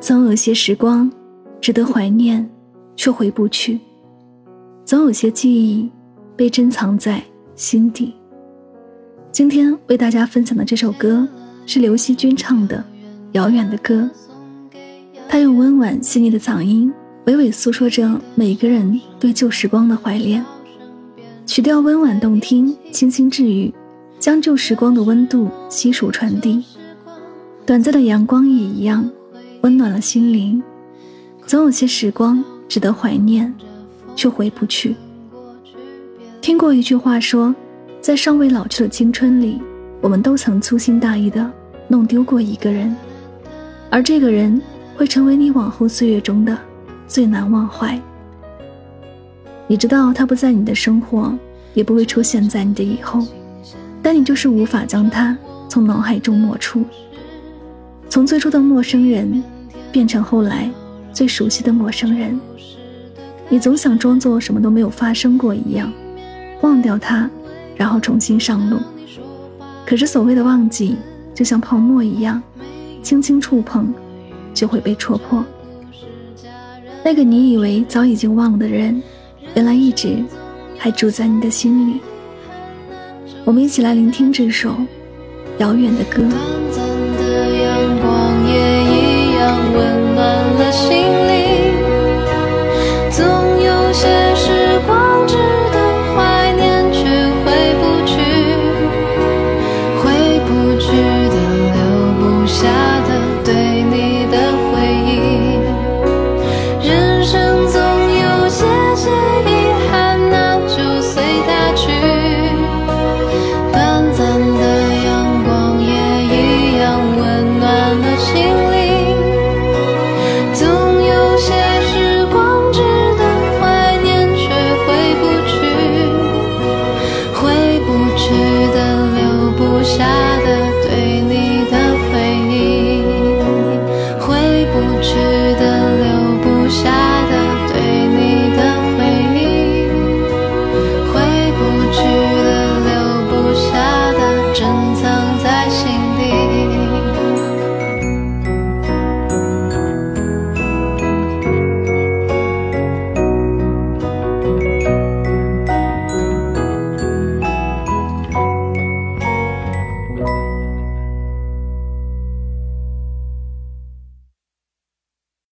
总有些时光值得怀念，却回不去；总有些记忆被珍藏在心底。今天为大家分享的这首歌是刘惜君唱的《遥远的歌》，他用温婉细腻的嗓音，娓娓诉说着每个人对旧时光的怀恋。曲调温婉动听，清新治愈，将旧时光的温度悉数传递。短暂的阳光也一样。温暖了心灵，总有些时光值得怀念，却回不去。听过一句话说，在尚未老去的青春里，我们都曾粗心大意的弄丢过一个人，而这个人会成为你往后岁月中的最难忘怀。你知道他不在你的生活，也不会出现在你的以后，但你就是无法将他从脑海中抹除。从最初的陌生人，变成后来最熟悉的陌生人，你总想装作什么都没有发生过一样，忘掉他，然后重新上路。可是所谓的忘记，就像泡沫一样，轻轻触碰就会被戳破。那个你以为早已经忘了的人，原来一直还住在你的心里。我们一起来聆听这首遥远的歌。温暖了心。人走